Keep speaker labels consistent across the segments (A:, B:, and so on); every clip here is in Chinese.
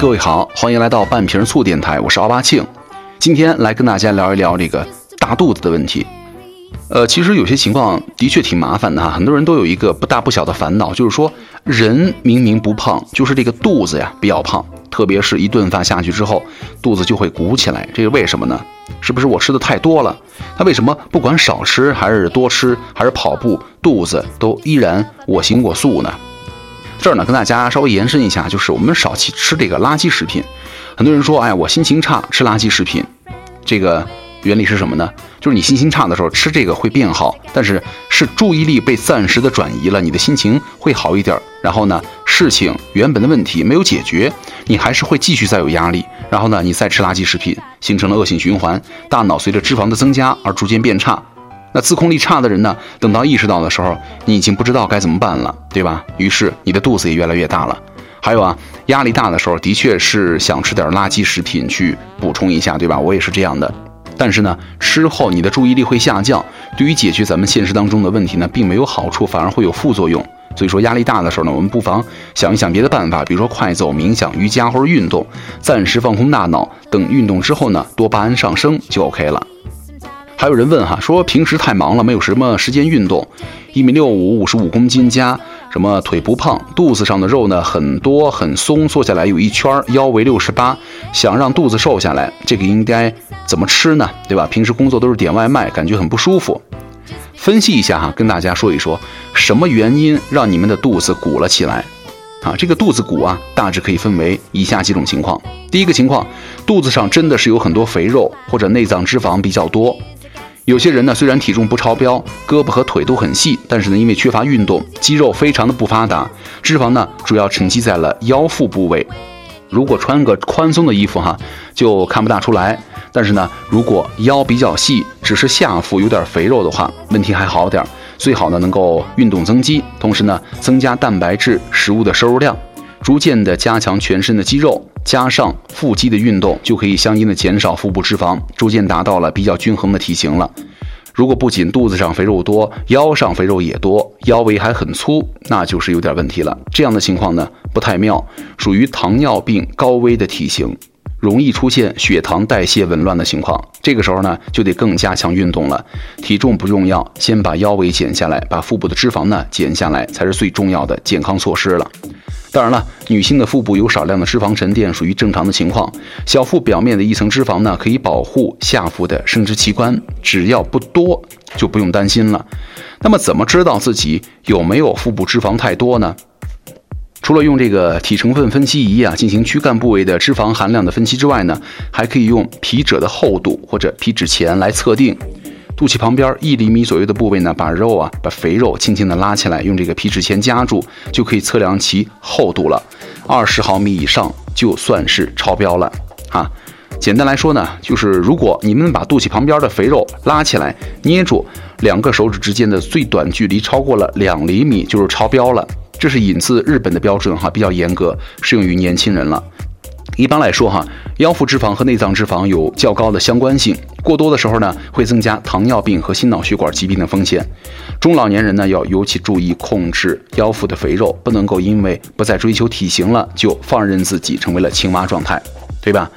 A: 各位好，欢迎来到半瓶醋电台，我是奥巴庆，今天来跟大家聊一聊这个大肚子的问题。呃，其实有些情况的确挺麻烦的哈，很多人都有一个不大不小的烦恼，就是说人明明不胖，就是这个肚子呀比较胖，特别是一顿饭下去之后，肚子就会鼓起来，这是为什么呢？是不是我吃的太多了？他为什么不管少吃还是多吃，还是跑步，肚子都依然我行我素呢？这儿呢，跟大家稍微延伸一下，就是我们少去吃这个垃圾食品。很多人说，哎，我心情差吃垃圾食品，这个原理是什么呢？就是你心情差的时候吃这个会变好，但是是注意力被暂时的转移了，你的心情会好一点。然后呢，事情原本的问题没有解决，你还是会继续再有压力。然后呢，你再吃垃圾食品，形成了恶性循环，大脑随着脂肪的增加而逐渐变差。那自控力差的人呢？等到意识到的时候，你已经不知道该怎么办了，对吧？于是你的肚子也越来越大了。还有啊，压力大的时候，的确是想吃点垃圾食品去补充一下，对吧？我也是这样的。但是呢，吃后你的注意力会下降，对于解决咱们现实当中的问题呢，并没有好处，反而会有副作用。所以说，压力大的时候呢，我们不妨想一想别的办法，比如说快走、冥想、瑜伽或者运动，暂时放空大脑。等运动之后呢，多巴胺上升就 OK 了。还有人问哈，说平时太忙了，没有什么时间运动。一米六五，五十五公斤加什么腿不胖，肚子上的肉呢很多很松，坐下来有一圈，腰围六十八，想让肚子瘦下来，这个应该怎么吃呢？对吧？平时工作都是点外卖，感觉很不舒服。分析一下哈，跟大家说一说，什么原因让你们的肚子鼓了起来？啊，这个肚子鼓啊，大致可以分为以下几种情况。第一个情况，肚子上真的是有很多肥肉或者内脏脂肪比较多。有些人呢，虽然体重不超标，胳膊和腿都很细，但是呢，因为缺乏运动，肌肉非常的不发达，脂肪呢主要沉积在了腰腹部位。如果穿个宽松的衣服哈，就看不大出来。但是呢，如果腰比较细，只是下腹有点肥肉的话，问题还好点。最好呢能够运动增肌，同时呢增加蛋白质食物的摄入量，逐渐的加强全身的肌肉。加上腹肌的运动，就可以相应的减少腹部脂肪，逐渐达到了比较均衡的体型了。如果不仅肚子上肥肉多，腰上肥肉也多，腰围还很粗，那就是有点问题了。这样的情况呢，不太妙，属于糖尿病高危的体型，容易出现血糖代谢紊乱的情况。这个时候呢，就得更加强运动了。体重不重要，先把腰围减下来，把腹部的脂肪呢减下来，才是最重要的健康措施了。当然了，女性的腹部有少量的脂肪沉淀，属于正常的情况。小腹表面的一层脂肪呢，可以保护下腹的生殖器官，只要不多，就不用担心了。那么，怎么知道自己有没有腹部脂肪太多呢？除了用这个体成分分析仪啊进行躯干部位的脂肪含量的分析之外呢，还可以用皮褶的厚度或者皮脂前来测定。肚脐旁边一厘米左右的部位呢，把肉啊，把肥肉轻轻的拉起来，用这个皮脂钳夹住，就可以测量其厚度了。二十毫米以上就算是超标了啊。简单来说呢，就是如果你们把肚脐旁边的肥肉拉起来，捏住两个手指之间的最短距离超过了两厘米，就是超标了。这是引自日本的标准哈，比较严格，适用于年轻人了。一般来说，哈，腰腹脂肪和内脏脂肪有较高的相关性，过多的时候呢，会增加糖尿病和心脑血管疾病的风险。中老年人呢，要尤其注意控制腰腹的肥肉，不能够因为不再追求体型了，就放任自己成为了青蛙状态，对吧？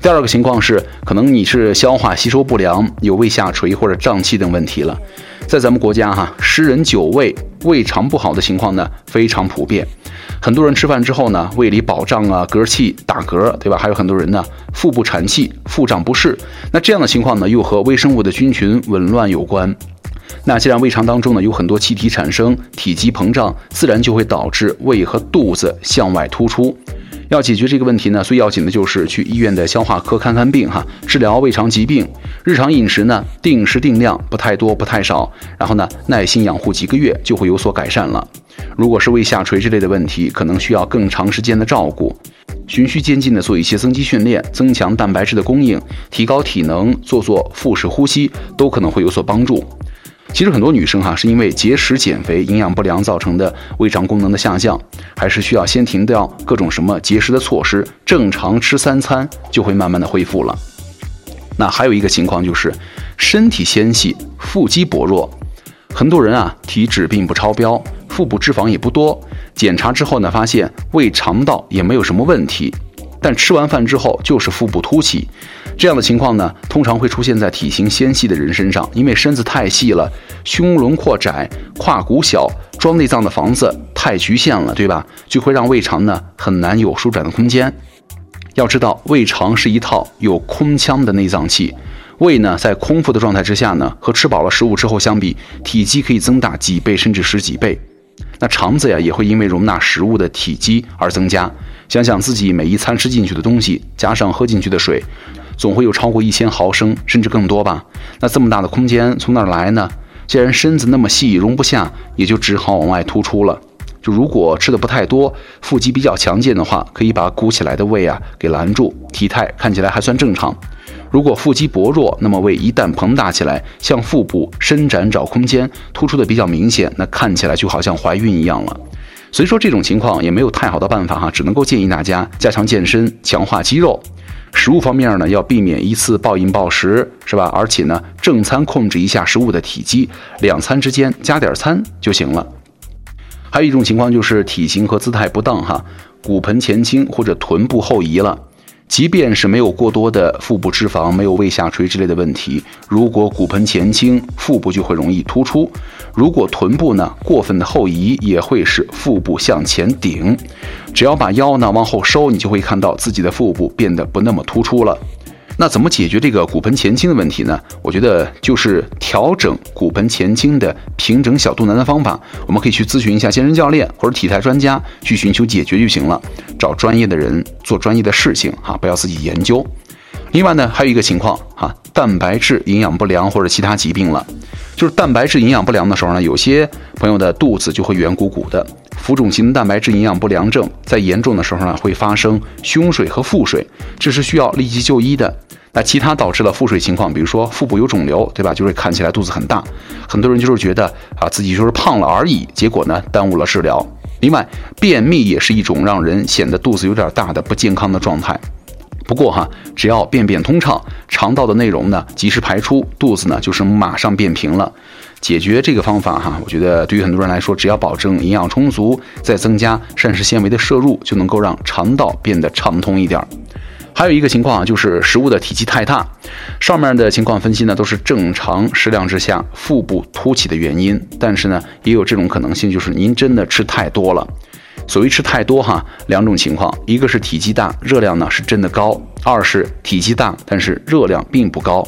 A: 第二个情况是，可能你是消化吸收不良，有胃下垂或者胀气等问题了。在咱们国家，哈，湿人久胃，胃肠不好的情况呢，非常普遍。很多人吃饭之后呢，胃里饱胀啊，嗝气打嗝，对吧？还有很多人呢，腹部产气，腹胀不适。那这样的情况呢，又和微生物的菌群紊乱有关。那既然胃肠当中呢有很多气体产生，体积膨胀，自然就会导致胃和肚子向外突出。要解决这个问题呢，最要紧的就是去医院的消化科看看病哈，治疗胃肠疾病。日常饮食呢，定时定量，不太多不太少，然后呢，耐心养护几个月就会有所改善了。如果是胃下垂之类的问题，可能需要更长时间的照顾，循序渐进的做一些增肌训练，增强蛋白质的供应，提高体能，做做腹式呼吸，都可能会有所帮助。其实很多女生哈，是因为节食减肥、营养不良造成的胃肠功能的下降，还是需要先停掉各种什么节食的措施，正常吃三餐就会慢慢的恢复了。那还有一个情况就是，身体纤细，腹肌薄弱，很多人啊体脂并不超标，腹部脂肪也不多，检查之后呢发现胃肠道也没有什么问题。但吃完饭之后就是腹部凸起。这样的情况呢，通常会出现在体型纤细的人身上，因为身子太细了，胸轮廓窄，胯骨小，装内脏的房子太局限了，对吧？就会让胃肠呢很难有舒展的空间。要知道，胃肠是一套有空腔的内脏器，胃呢在空腹的状态之下呢，和吃饱了食物之后相比，体积可以增大几倍甚至十几倍。那肠子呀也会因为容纳食物的体积而增加。想想自己每一餐吃进去的东西，加上喝进去的水。总会有超过一千毫升，甚至更多吧？那这么大的空间从哪儿来呢？既然身子那么细，容不下，也就只好往外突出了。就如果吃的不太多，腹肌比较强健的话，可以把鼓起来的胃啊给拦住，体态看起来还算正常。如果腹肌薄弱，那么胃一旦膨大起来，向腹部伸展找空间，突出的比较明显，那看起来就好像怀孕一样了。所以说这种情况也没有太好的办法哈，只能够建议大家加强健身，强化肌肉。食物方面呢，要避免一次暴饮暴食，是吧？而且呢，正餐控制一下食物的体积，两餐之间加点餐就行了。还有一种情况就是体型和姿态不当，哈，骨盆前倾或者臀部后移了。即便是没有过多的腹部脂肪，没有胃下垂之类的问题，如果骨盆前倾，腹部就会容易突出；如果臀部呢过分的后移，也会使腹部向前顶。只要把腰呢往后收，你就会看到自己的腹部变得不那么突出了。那怎么解决这个骨盆前倾的问题呢？我觉得就是调整骨盆前倾的平整小肚腩的方法。我们可以去咨询一下健身教练或者体态专家，去寻求解决就行了。找专业的人做专业的事情哈，不要自己研究。另外呢，还有一个情况哈，蛋白质营养不良或者其他疾病了，就是蛋白质营养不良的时候呢，有些朋友的肚子就会圆鼓鼓的。浮肿型蛋白质营养不良症在严重的时候呢，会发生胸水和腹水，这是需要立即就医的。那其他导致了腹水情况，比如说腹部有肿瘤，对吧？就是看起来肚子很大，很多人就是觉得啊自己就是胖了而已，结果呢耽误了治疗。另外，便秘也是一种让人显得肚子有点大的不健康的状态。不过哈，只要便便通畅，肠道的内容呢及时排出，肚子呢就是马上变平了。解决这个方法哈，我觉得对于很多人来说，只要保证营养充足，再增加膳食纤维的摄入，就能够让肠道变得畅通一点。还有一个情况，就是食物的体积太大。上面的情况分析呢，都是正常食量之下腹部凸起的原因。但是呢，也有这种可能性，就是您真的吃太多了。所谓吃太多哈，两种情况，一个是体积大，热量呢是真的高；二是体积大，但是热量并不高。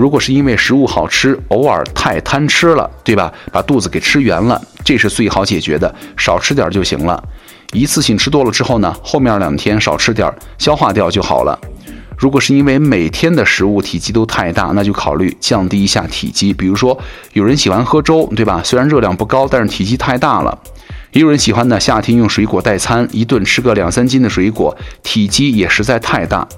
A: 如果是因为食物好吃，偶尔太贪吃了，对吧？把肚子给吃圆了，这是最好解决的，少吃点就行了。一次性吃多了之后呢，后面两天少吃点，消化掉就好了。如果是因为每天的食物体积都太大，那就考虑降低一下体积。比如说，有人喜欢喝粥，对吧？虽然热量不高，但是体积太大了。也有人喜欢呢，夏天用水果代餐，一顿吃个两三斤的水果，体积也实在太大。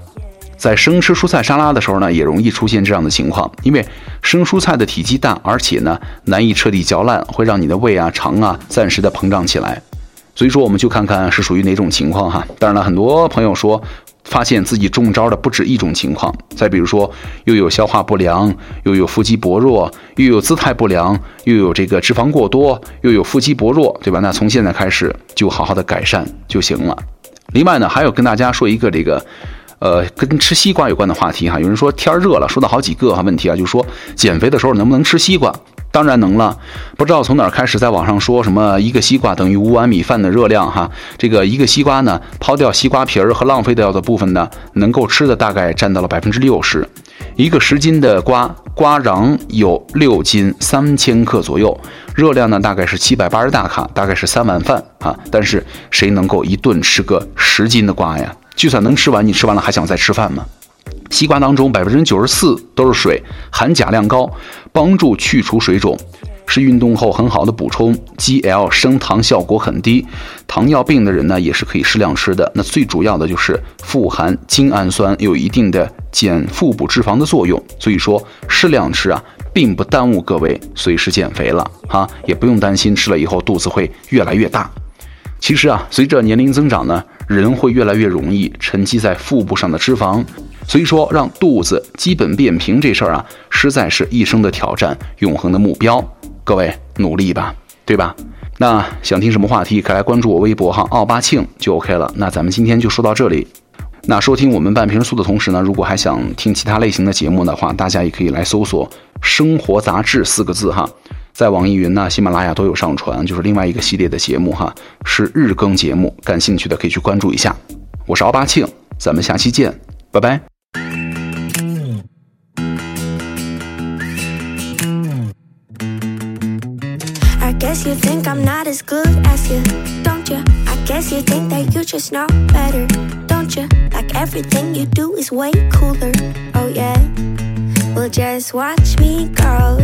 A: 在生吃蔬菜沙拉的时候呢，也容易出现这样的情况，因为生蔬菜的体积大，而且呢难以彻底嚼烂，会让你的胃啊、肠啊暂时的膨胀起来。所以说，我们就看看是属于哪种情况哈。当然了，很多朋友说，发现自己中招的不止一种情况。再比如说，又有消化不良，又有腹肌薄弱，又有姿态不良，又有这个脂肪过多，又有腹肌薄弱，对吧？那从现在开始就好好的改善就行了。另外呢，还有跟大家说一个这个，呃，跟吃西瓜有关的话题哈。有人说天热了，说到好几个哈问题啊，就说减肥的时候能不能吃西瓜？当然能了，不知道从哪儿开始，在网上说什么一个西瓜等于五碗米饭的热量哈。这个一个西瓜呢，抛掉西瓜皮儿和浪费掉的部分呢，能够吃的大概占到了百分之六十。一个十斤的瓜，瓜瓤有六斤三千克左右，热量呢大概是七百八十大卡，大概是三碗饭啊。但是谁能够一顿吃个十斤的瓜呀？就算能吃完，你吃完了还想再吃饭吗？西瓜当中百分之九十四都是水，含钾量高，帮助去除水肿，是运动后很好的补充。GL 升糖效果很低，糖尿病的人呢也是可以适量吃的。那最主要的就是富含精氨酸，有一定的减腹部脂肪的作用。所以说适量吃啊，并不耽误各位随时减肥了哈，也不用担心吃了以后肚子会越来越大。其实啊，随着年龄增长呢，人会越来越容易沉积在腹部上的脂肪。所以说，让肚子基本变平这事儿啊，实在是一生的挑战，永恒的目标。各位努力吧，对吧？那想听什么话题，可来关注我微博哈，奥巴庆就 OK 了。那咱们今天就说到这里。那收听我们半瓶醋的同时呢，如果还想听其他类型的节目的话，大家也可以来搜索“生活杂志”四个字哈，在网易云呐、喜马拉雅都有上传，就是另外一个系列的节目哈，是日更节目，感兴趣的可以去关注一下。我是奥巴庆，咱们下期见，拜拜。
B: I guess you think I'm not as good as you, don't you? I guess you think that you just know better, don't you? Like everything you do is way cooler, oh yeah. Well, just watch me go.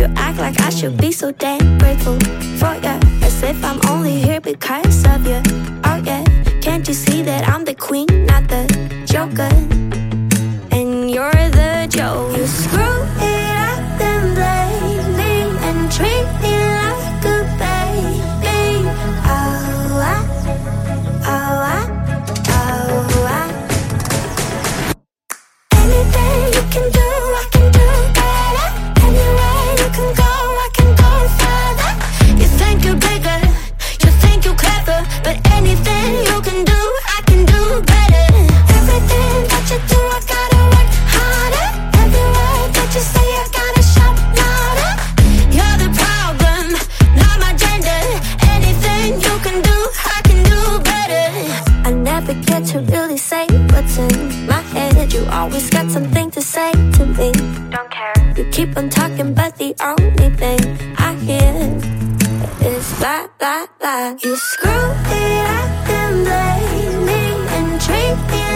B: You act like I should be so damn grateful for you, as if I'm only here because of you, oh yeah. Can't you see that I'm the queen, not the keep on talking, but the only thing I hear is blah blah blah. You screw it up and blame me and treat me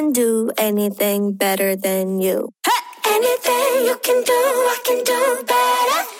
B: can do anything better than you. Anything you can do, I can do better.